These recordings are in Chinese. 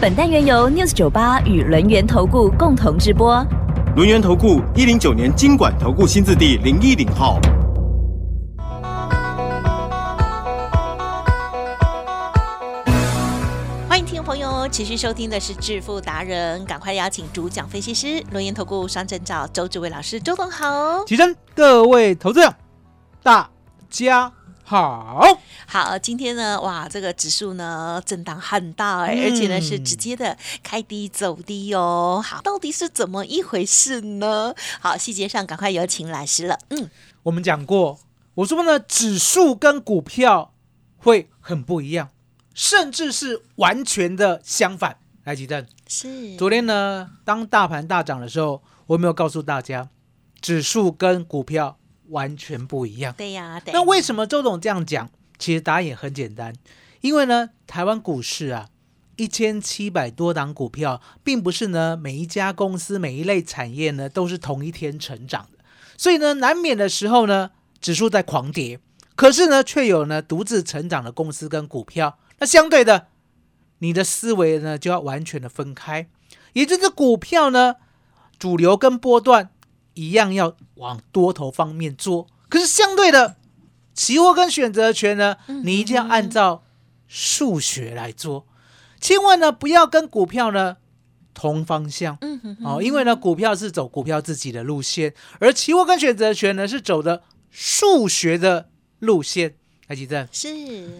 本单元由 News 九八与轮源投顾共同直播。轮源投顾一零九年经管投顾新字第零一零号。欢迎听众朋友持续收听的是致富达人，赶快邀请主讲分析师轮源投顾双证照周志伟老师，周董好。起身，各位投资者，大家好。好，今天呢，哇，这个指数呢震荡很大而且呢是直接的开低走低哦。好，到底是怎么一回事呢？好，细节上赶快有请老师了。嗯，我们讲过，我说呢，指数跟股票会很不一样，甚至是完全的相反。来，吉正，是昨天呢，当大盘大涨的时候，我有没有告诉大家，指数跟股票完全不一样？对呀、对。那为什么周董这样讲？其实答案也很简单，因为呢，台湾股市啊，一千七百多档股票，并不是呢每一家公司、每一类产业呢都是同一天成长的，所以呢，难免的时候呢，指数在狂跌，可是呢，却有呢独自成长的公司跟股票。那相对的，你的思维呢就要完全的分开，也就是股票呢，主流跟波段一样要往多头方面做，可是相对的。期货跟选择权呢，你一定要按照数学来做，千万呢不要跟股票呢同方向嗯哼哼哦，因为呢股票是走股票自己的路线，而期货跟选择权呢是走的数学的路线。来，吉正，是，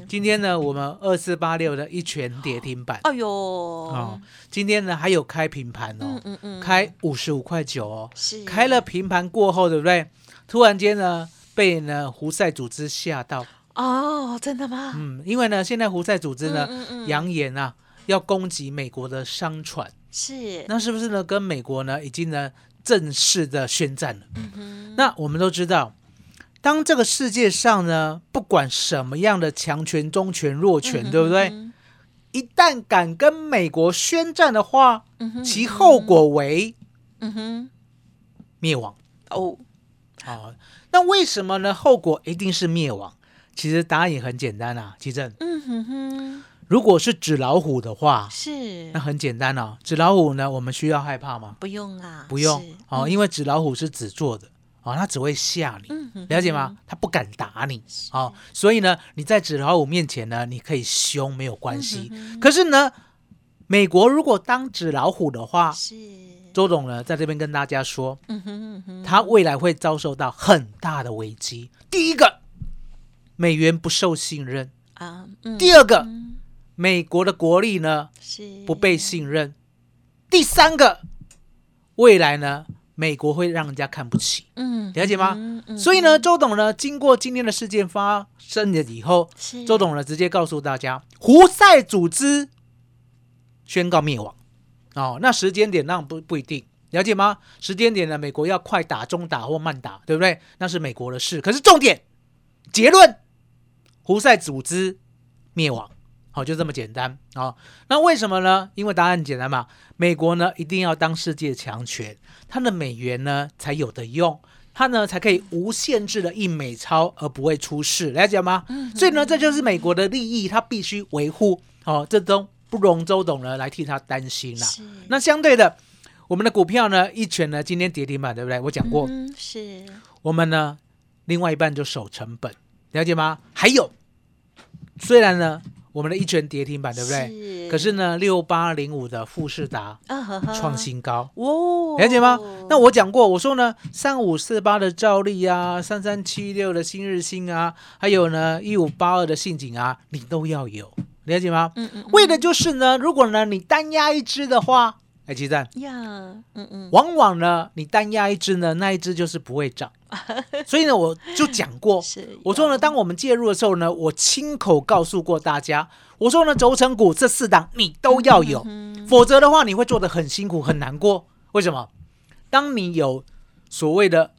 今天呢我们二四八六的一拳跌停板。哎呦，哦，今天呢还有开平盘哦嗯，嗯嗯，开五十五块九哦，是。开了平盘过后，对不对？突然间呢被呢胡塞组织吓到。哦，真的吗？嗯，因为呢，现在胡塞组织呢嗯嗯嗯。扬言啊要攻击美国的商船，是，那是不是呢跟美国呢已经呢正式的宣战了？嗯哼，那我们都知道，当这个世界上呢不管什么样的强权、中权、弱权，对不对？嗯一旦敢跟美国宣战的话，嗯其后果为嗯哼，灭亡。哦，好、那为什么呢？后果一定是灭亡。其实答案也很简单啊，其正。嗯哼哼，如果是纸老虎的话，是那，很简单哦。纸老虎呢，我们需要害怕吗？不用啊，不用是哦，因为纸老虎是纸做的哦，他只会吓你，了解吗？他不敢打你哦，所以呢，你在纸老虎面前呢，你可以凶没有关系。嗯可是呢，美国如果当纸老虎的话，是，周总呢在这边跟大家说，他未来会遭受到很大的危机。第一个，美元不受信任；啊，嗯第二个，嗯。美国的国力呢是。不被信任；第三个，未来呢美国会让人家看不起。嗯了解吗嗯嗯所以呢，周董呢，经过今天的事件发生了以后，周董呢直接告诉大家，胡塞组织宣告灭亡。哦，那时间点那不不一定，了解吗？时间点呢，美国要快打、中打或慢打，对不对？那是美国的事。可是重点结论，胡塞组织灭亡。好、就这么简单啊、哦那为什么呢？因为答案很简单嘛，美国呢一定要当世界强权，它的美元呢才有的用，它呢才可以无限制的印美钞而不会出事，了解吗？所以呢，这就是美国的利益，它必须维护哦，这都不容周董呢来替他担心啦。是那相对的，我们的股票呢一拳呢今天跌停板，对不对？我讲过，嗯是我们呢另外一半就守成本，了解吗？还有，虽然呢我们的一拳跌停板，对不对？是可是呢，六八零五的富士达创新高，哦，了解吗？那我讲过，我说呢，三五四八的兆利啊，三三七六的新日新啊，还有呢一五八二的信景啊，你都要有，了解吗？嗯嗯为的就是呢，如果呢你单压一只的话，哎，鸡蛋，呀，嗯嗯，往往呢你单压一只呢，那一只就是不会涨。所以呢，我就讲过，是我说呢，当我们介入的时候呢，我亲口告诉过大家，我说呢，轴承股这四档你都要有，否则的话你会做的很辛苦很难过。为什么？当你有所谓的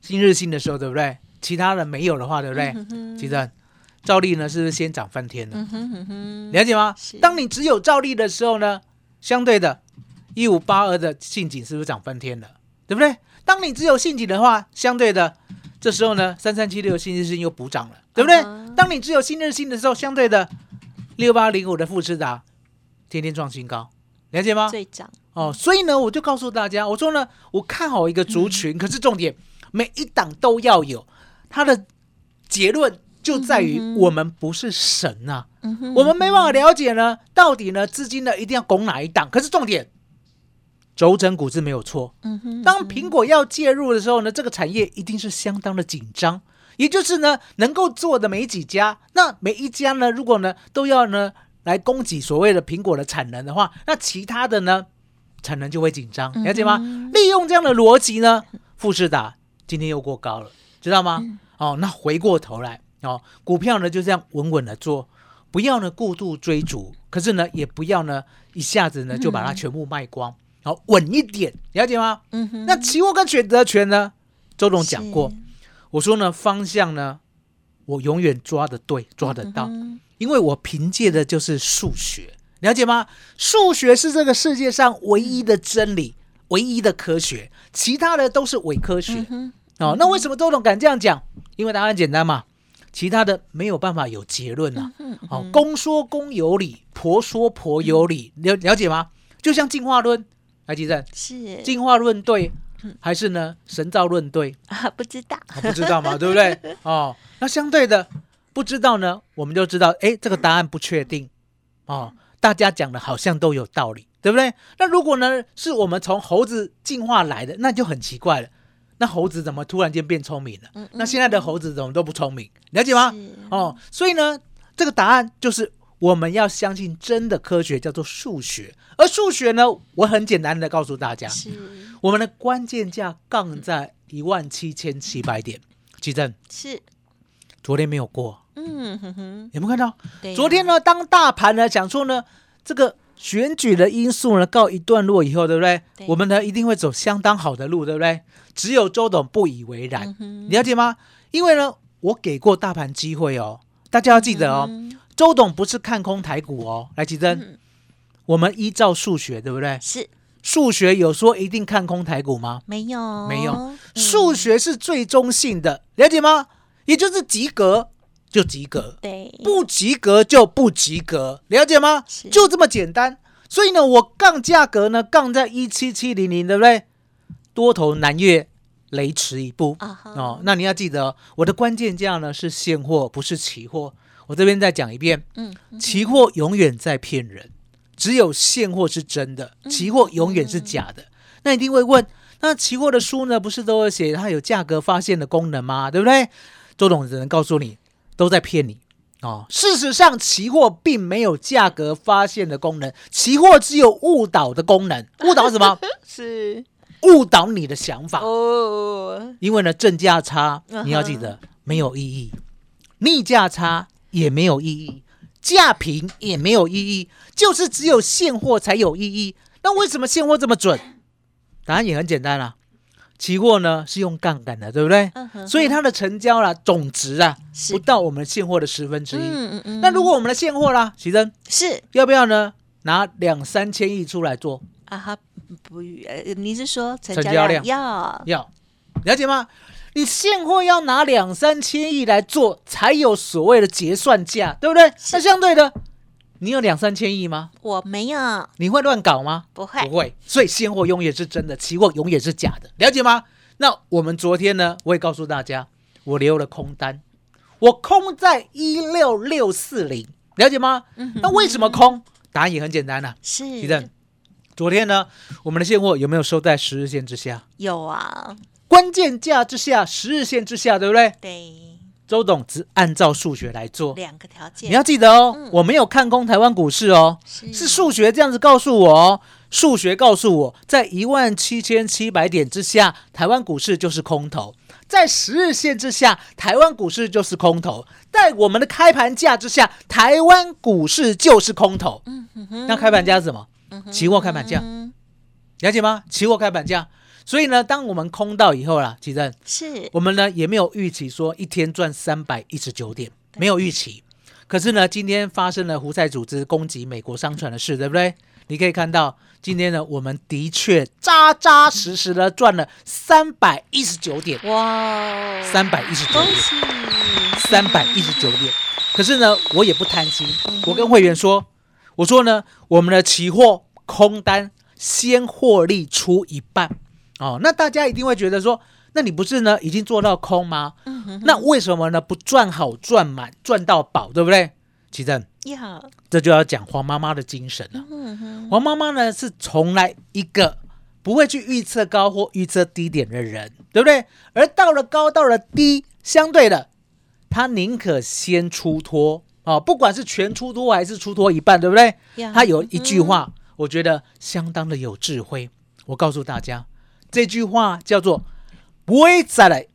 新日新的时候，对不对？其他人没有的话，对不对？其实照例呢，是不是先涨翻天了？嗯哼哼哼，了解吗是？当你只有照例的时候呢，相对的，一五八二的陷阱是不是涨翻天了？对不对？当你只有陷阱的话，相对的，这时候呢，三三七六新日新又补涨了，对不对？当你只有新日新的时候，相对的，六八零五的富士达天天创新高，了解吗？最涨，哦，所以呢，我就告诉大家，我说呢，我看好一个族群，可是重点每一档都要有，它的结论就在于我们不是神呐、嗯我们没办法了解呢，到底呢资金呢一定要拱哪一档？可是重点，轴承股是没有错。嗯哼，当苹果要介入的时候呢，这个产业一定是相当的紧张，也就是呢能够做的没几家，那每一家呢如果呢都要呢来供给所谓的苹果的产能的话，那其他的呢产能就会紧张，了解吗？利用这样的逻辑呢，富士达今天又过高了，知道吗？哦，那回过头来哦，股票呢就这样稳稳的做，不要呢过度追逐，可是呢也不要呢一下子呢就把它全部卖光，好、稳一点，了解吗？嗯哼，那期货跟选择权呢？周董讲过，我说呢方向呢，我永远抓得对，抓得到，嗯因为我凭借的就是数学，了解吗？数学是这个世界上唯一的真理，唯一的科学，其他的都是伪科学。哼哦，那为什么周董敢这样讲？因为答案简单嘛，其他的没有办法有结论啊。嗯哦，公说公有理，婆说婆有理，了了解吗？就像进化论，来记正，是进化论对还是呢神造论对？啊，不知道，啊不知道嘛，对不对？哦，那相对的不知道呢，我们就知道，哎，这个答案不确定哦。大家讲的好像都有道理，对不对？那如果呢是我们从猴子进化来的，那就很奇怪了。那猴子怎么突然间变聪明了？嗯那现在的猴子怎么都不聪明？了解吗？哦，所以呢，这个答案就是我们要相信真的科学，叫做数学。而数学呢，我很简单的告诉大家，是我们的关键价杠在一万七千七百点。奇正，是，昨天没有过，嗯哼哼，有没有看到？对呀昨天呢，当大盘呢讲说呢，这个选举的因素呢告一段落以后，对不对？对我们呢一定会走相当好的路，对不对？只有周董不以为然，嗯你了解吗？因为呢，我给过大盘机会哦，大家要记得哦，嗯周董不是看空台股哦。来，奇珍，嗯我们依照数学，对不对？是数学有说一定看空台股吗？没有没有嗯数学是最中性的，了解吗？也就是及格就及格，对不及格就不及格，了解吗是？就这么简单。所以呢，我杠价格呢杠在一七七零零，对不对？多头南越，雷池一步。哦，那你要记得哦，我的关键价呢是现货，不是期货。我这边再讲一遍，嗯期货永远在骗人，只有现货是真的，嗯期货永远是假的。那一定会问，那期货的书呢，不是都会写它有价格发现的功能吗？对不对？周董只能告诉你，都在骗你哦。事实上，期货并没有价格发现的功能，期货只有误导的功能。误导什么？是误导你的想法。哦，因为呢，正价差你要记得没有意义，逆价差也没有意义，价平也没有意义，就是只有现货才有意义。那为什么现货这么准？答案也很简单啦、期货呢是用杠杆的，对不对？嗯哼所以它的成交啦总值啊是不到我们现货的十分之一。嗯嗯嗯那如果我们的现货啦，徐真是要不要呢？拿两三千亿出来做？啊哈不呃，你是说成交成交量要要了解吗？你现货要拿两三千亿来做，才有所谓的结算价，对不对？那相对的，你有两三千亿吗？我没有你会乱搞吗？不会不会。所以现货永远是真的，期货永远是假的，了解吗？那我们昨天呢，我也告诉大家，我留了空单，我空在一六六四零，了解吗？那为什么空？答案也很简单呐、是昨天呢，我们的现货有没有收在十日线之下？有啊，关键价之下，十日线之下，对不对？对周董只按照数学来做，两个条件，你要记得哦，嗯我没有看空台湾股市哦，是是数学这样子告诉我哦。数学告诉我，在一万七千七百点之下，台湾股市就是空头；在十日线之下，台湾股市就是空头；在我们的开盘价之下，台湾股市就是空头。嗯哼哼那开盘价是什么？期货开盘价，嗯了解吗？期货开盘价。所以呢，当我们空到以后啦，其正，是我们呢也没有预期说一天赚三百一十九点，没有预期。可是呢，今天发生了胡塞组织攻击美国商船的事，对不对？你可以看到，今天呢，我们的确扎扎实实的赚了三百一十九点，哇，三百一十九点，三百一十九点。可是呢，我也不贪心，我跟会员说，我说呢，我们的期货空单先获利出一半哦。那大家一定会觉得说，那你不是呢已经做到空吗？那为什么呢不赚好赚满赚到饱，对不对？奇正，呀，这就要讲黄妈妈的精神了。黄妈妈呢是从来一个不会去预测高或预测低点的人，对不对？而到了高，到了低，相对的，她宁可先出脱哦，不管是全出脱还是出脱一半，对不对？他有一句话，我觉得相当的有智慧。我告诉大家，这句话叫做“不会再来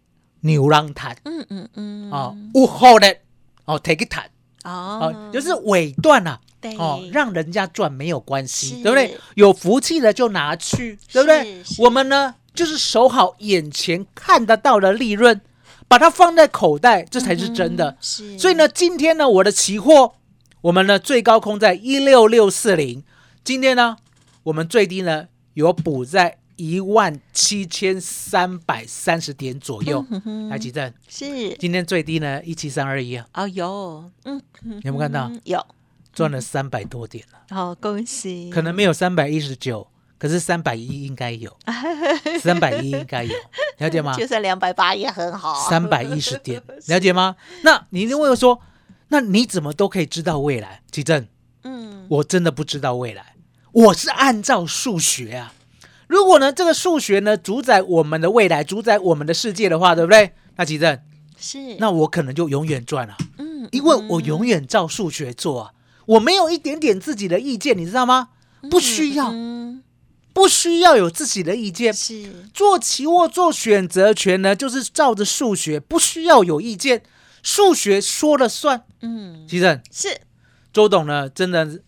牛郎谈嗯嗯嗯，哦，午后的哦，take it 谈哦哦，就是尾段啊。对哦，让人家赚没有关系，是对不对？有福气的就拿去，对不对我们呢，就是守好眼前看得到的利润，把它放在口袋，这才是真的。嗯是，所以呢，今天呢，我的期货，我们呢最高空在一六六四零，今天呢，我们最低呢有补在一万七千三百三十点左右。嗯哼来，吉正，是。今天最低呢一七三二一啊，哦有，嗯，嗯有没有看到？嗯有，赚了三百多点了。好恭喜，可能没有三百一十九，可是三百一应该有，三百一应该有，了解吗？就算两百八也很好，三百一十点，了解吗？那你一定会说，那你怎么都可以知道未来？吉正，嗯，我真的不知道未来，我是按照数学啊。如果呢，这个数学呢主宰我们的未来，主宰我们的世界的话，对不对？那吉正，是，那我可能就永远赚了，嗯，因为我永远照数学做啊，我没有一点点自己的意见，你知道吗？不需要。嗯，不需要有自己的意见。是，做期货做选择权呢，就是照着数学，不需要有意见，数学说了算。嗯，其实是，周董呢，真的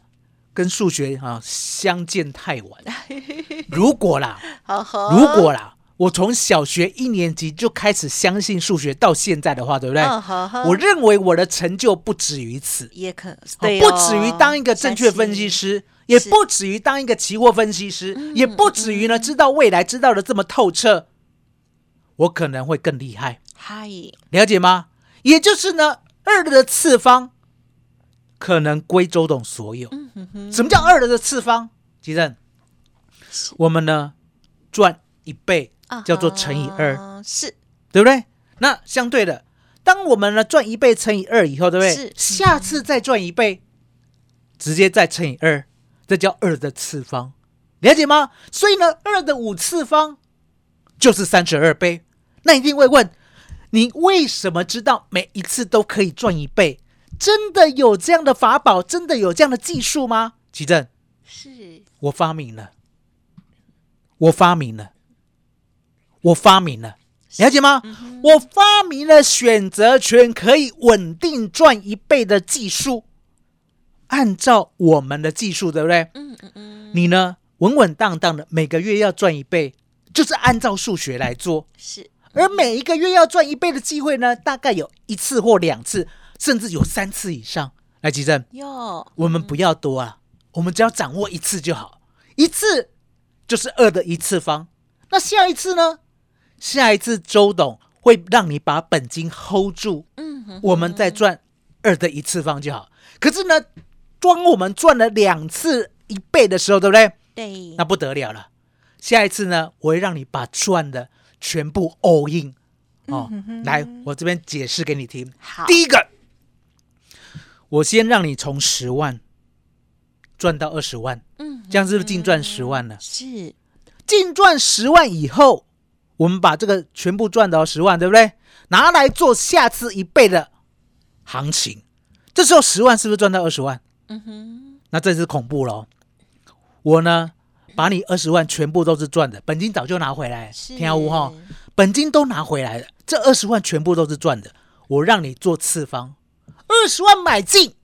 跟数学啊相见太晚。如果啦，好好，如果啦，我从小学一年级就开始相信数学到现在的话，对不对？嗯好好我认为我的成就不止于此。也可，哦不止于当一个证券分析师，也不止于当一个期货分析师，嗯也不止于呢知道未来知道的这么透彻，我可能会更厉害，嗨，了解吗？也就是呢，二的次方可能归周董所有。嗯哼哼，什么叫二的次方？吉正，我们呢赚一倍啊叫做乘以二，哈是，对不对？那相对的，当我们呢赚一倍乘以二以后，对不对？是下次再赚一倍，直接再乘以二，这叫二的次方，了解吗？所以呢，二的五次方就是三十二倍。那一定会问，你为什么知道每一次都可以赚一倍？真的有这样的法宝？真的有这样的技术吗？奇正，是，我发明了，我发明了，我发明了，了解吗？我发明了选择权可以稳定赚一倍的技术。按照我们的技术，对不对？嗯嗯嗯，你呢，稳稳当当的每个月要赚一倍，就是按照数学来做。是，而每一个月要赚一倍的机会呢，大概有一次或两次，甚至有三次以上。来，吉正，哟，我们不要多啊，我们只要掌握一次就好，一次就是二的一次方。那下一次呢？下一次周董会让你把本金 hold 住，嗯哼，我们再赚二的一次方就好。可是呢，当我们赚了两次一倍的时候，对不对？对，那不得了了。下一次呢，我会让你把赚的全部 all in 哦。来，我这边解释给你听。好，第一个，我先让你从十万赚到二十万，嗯，这样是不是净赚十万了？是，净赚十万以后，我们把这个全部赚到十万，对不对？拿来做下次一倍的行情，这时候十万是不是赚到二十万？嗯哼，那这是恐怖喽！我呢，把你二十万全部都是赚的，本金早就拿回来，是，听无哈，本金都拿回来了，这二十万全部都是赚的。我让你做次方，二十万买进，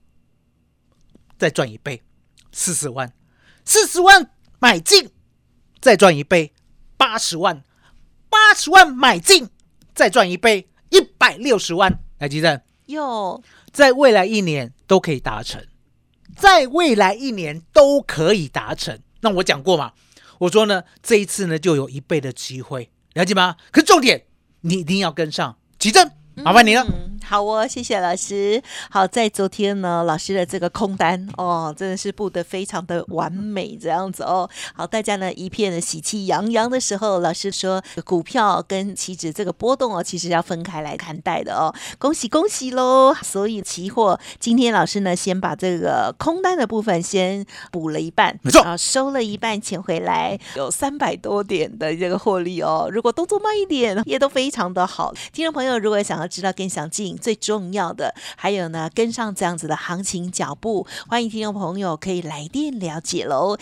再赚一倍，四十万，四十万买进，再赚一倍，八十万，八十万买进，再赚一倍，一百六十万。来，吉正，有在未来一年都可以达成，在未来一年都可以达成。那我讲过嘛，我说呢，这一次呢就有一倍的机会，了解吗？可是重点，你一定要跟上，吉正，麻烦你了。嗯好哦，谢谢老师。好，在昨天呢，老师的这个空单哦，真的是布的非常的完美，这样子哦。好，大家呢一片的喜气洋洋的时候，老师说股票跟期指这个波动哦，其实要分开来看待的哦。恭喜恭喜喽！所以期货今天老师呢，先把这个空单的部分先补了一半，没错啊，收了一半钱回来，有三百多点的这个获利哦。如果动作慢一点，也都非常的好。听众朋友，如果想要知道更详尽，最重要的还有呢，跟上这样子的行情脚步，欢迎听众朋友可以来电了解喽。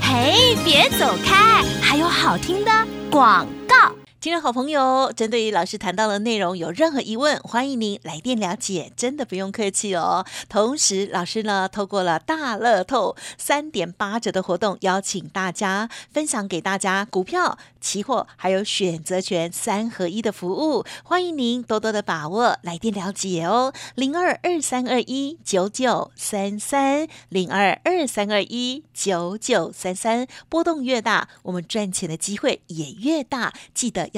嘿，别走开，还有好听的广告。听众好朋友，针对于老师谈到的内容有任何疑问，欢迎您来电了解，真的不用客气哦。同时，老师呢透过了大乐透三点八折的活动，邀请大家分享给大家股票、期货还有选择权三合一的服务，欢迎您多多的把握，来电了解哦。零二二三二一九九三三零二二三二一九九三三，波动越大，我们赚钱的机会也越大，记得要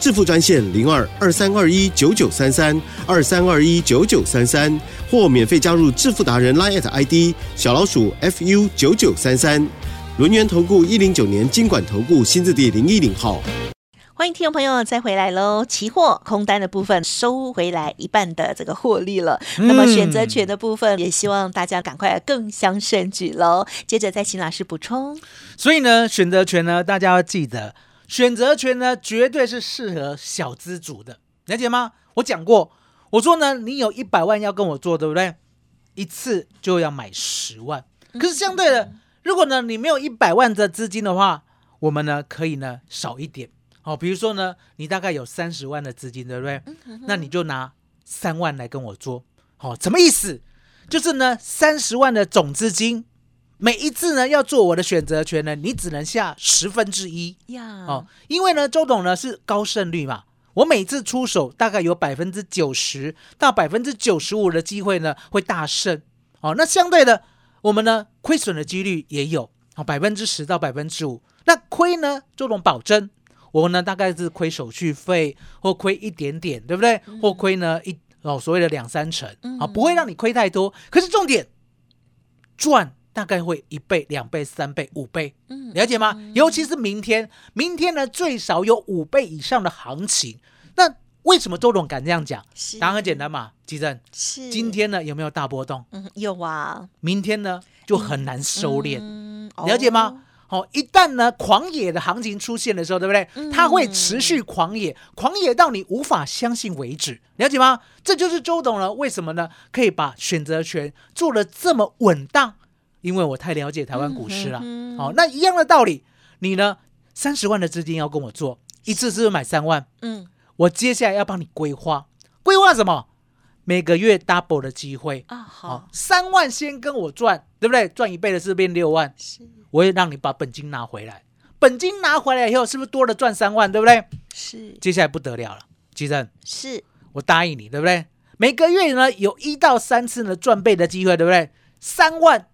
致富专线零二二三二一九九三三二三二一九九三三，或免费加入致富达人 Line at ID 小老鼠 fu 九九三三。轮源投顾一零九年经管投顾新字第零一零号。欢迎听众朋友再回来喽！期货空单的部分收回来一半的这个获利了，那么选择权的部分也希望大家赶快更相胜举喽。接着再请老师补充。所以呢，选择权呢，大家要记得，选择权呢，绝对是适合小资主的，了解吗？我讲过，我说呢，你有一百万要跟我做，对不对？一次就要买十万。可是相对的，如果呢，你没有一百万的资金的话，我们呢可以呢少一点。好、比如说呢，你大概有三十万的资金，对不对？那你就拿三万来跟我做。好、什么意思？就是呢，三十万的总资金，每一次呢要做我的选择权呢，你只能下十分之一。呀，哦，因为呢，周董呢是高胜率嘛，我每次出手大概有百分之九十到百分之九十五的机会呢会大胜。哦，那相对的，我们呢亏损的几率也有，哦，百分之十到百分之五。那亏呢，周董保证，我呢大概是亏手续费或亏一点点，对不对？或亏呢一哦所谓的两三成，啊、不会让你亏太多。可是重点赚大概会一倍、两倍、三倍、五倍。嗯了解吗？尤其是明天，明天呢最少有五倍以上的行情。那为什么周董敢这样讲？答案很简单嘛，吉正，是今天呢有没有大波动？嗯有啊，明天呢就很难收敛，嗯了解吗？？好、一旦呢狂野的行情出现的时候，对不对？它会持续狂野，狂野到你无法相信为止，了解吗？这就是周董呢，为什么呢可以把选择权做的这么稳当？因为我太了解台湾股市了。好、嗯哦那一样的道理，你呢三十万的资金要跟我做，一次是不是买三万？嗯，我接下来要帮你规划，规划什么？每个月 double 的机会。啊好，三万先跟我赚，对不对？赚一倍的是不是变六万，是我会让你把本金拿回来。本金拿回来以后，是不是多了赚三万，对不对？是接下来不得了了，吉正，是，我答应你，对不对？每个月呢有一到三次呢赚倍的机会，对不对？三万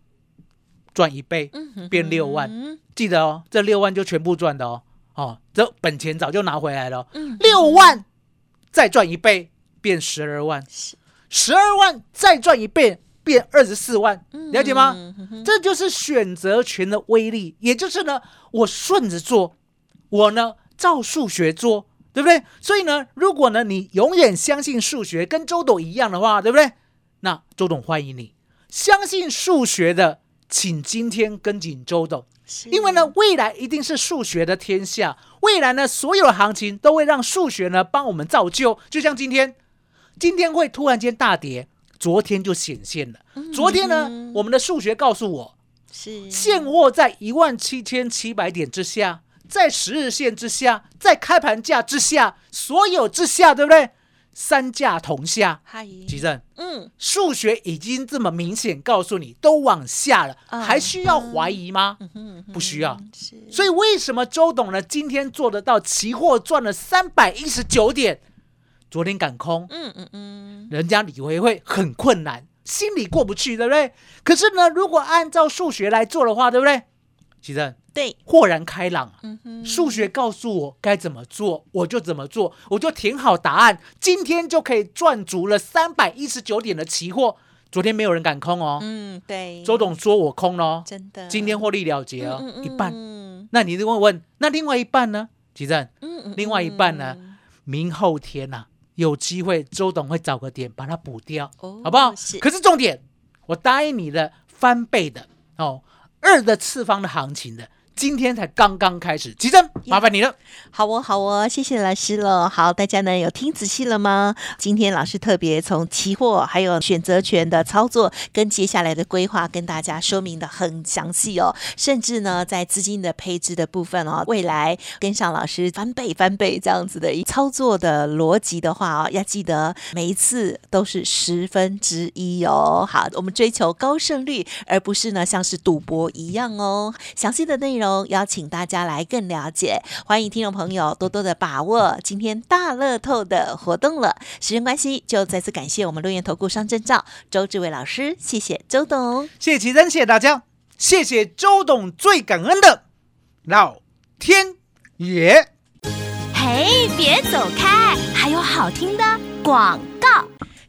赚一倍，变六万。嗯记得哦，这六万就全部赚的哦。哦，这本钱早就拿回来了六万再赚一倍变十二万，十二万再赚一倍变二十四万，了解吗？这就是选择权的威力，也就是呢，我顺着做，我呢照数学做，对不对？所以呢，如果呢你永远相信数学，跟周董一样的话，对不对？那周董欢迎你，相信数学的，请今天跟紧周董，因为呢，未来一定是数学的天下，未来呢所有的行情都会让数学呢帮我们造就，就像今天。今天会突然间大跌，昨天就显现了。昨天呢，我们的数学告诉我，是现货在一万七千七百点之下，在十日线之下，在开盘价之下，所有之下，对不对？三价同下，嗨，奇正，嗯，数学已经这么明显告诉你都往下了，啊。还需要怀疑吗？嗯。不需要。所以为什么周董呢今天做得到期货赚了三百一十九点？昨天赶空，嗯嗯嗯，人家理会会很困难，心里过不去，对不对？可是呢，如果按照数学来做的话，对不对？奇正对，豁然开朗啊！嗯哼，数学告诉我该怎么做，我就怎么做，我就填好答案，今天就可以赚足了三百一十九点的期货。昨天没有人敢空哦，嗯对，周董说我空了哦，真的，今天获利了结哦，嗯嗯一半。嗯那你就会问，那另外一半呢？吉正，嗯嗯另外一半呢？明后天呐、有机会周董会找个点把它补掉，哦好不好？是可是重点，我答应你的翻倍的哦，二的次方的行情的，今天才刚刚开始，吉正，麻烦你了。好哦，好哦，谢谢老师了。好，大家呢有听仔细了吗？今天老师特别从期货还有选择权的操作跟接下来的规划跟大家说明的很详细哦，甚至呢在资金的配置的部分哦，未来跟上老师翻倍翻倍这样子的一操作的逻辑的话哦，要记得每一次都是十分之一哦。好，我们追求高胜率，而不是呢像是赌博一样哦。详细的内容邀请大家来更了解，欢迎听众朋友多多的把握今天大乐透的活动了。时间关系，就再次感谢我们录研投顾商证照周志伟老师，谢谢周董。谢谢奇珍，谢谢大家，谢谢周董，最感恩的老天爷。嘿，别走开，还有好听的广告。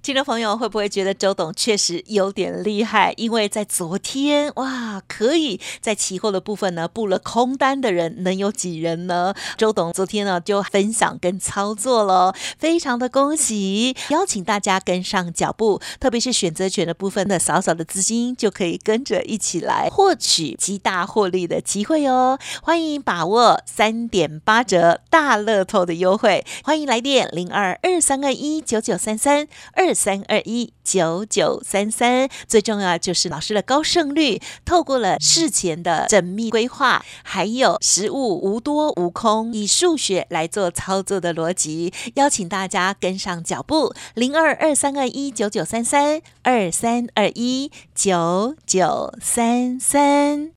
听众朋友会不会觉得周董确实有点厉害？因为在昨天，哇，可以在期货的部分呢布了空单的人能有几人呢？周董昨天呢就分享跟操作了，非常的恭喜，邀请大家跟上脚步，特别是选择权的部分的少少的资金就可以跟着一起来获取极大获利的机会哦。欢迎把握三点八折大乐透的优惠，欢迎来电零二二三二一九九三三二三二一九九三三。最重要就是老师的高胜率，透过了事前的缜密规划，还有实物无多无空，以数学来做操作的逻辑，邀请大家跟上脚步，零二二三二一九九三三二三二一九九三三。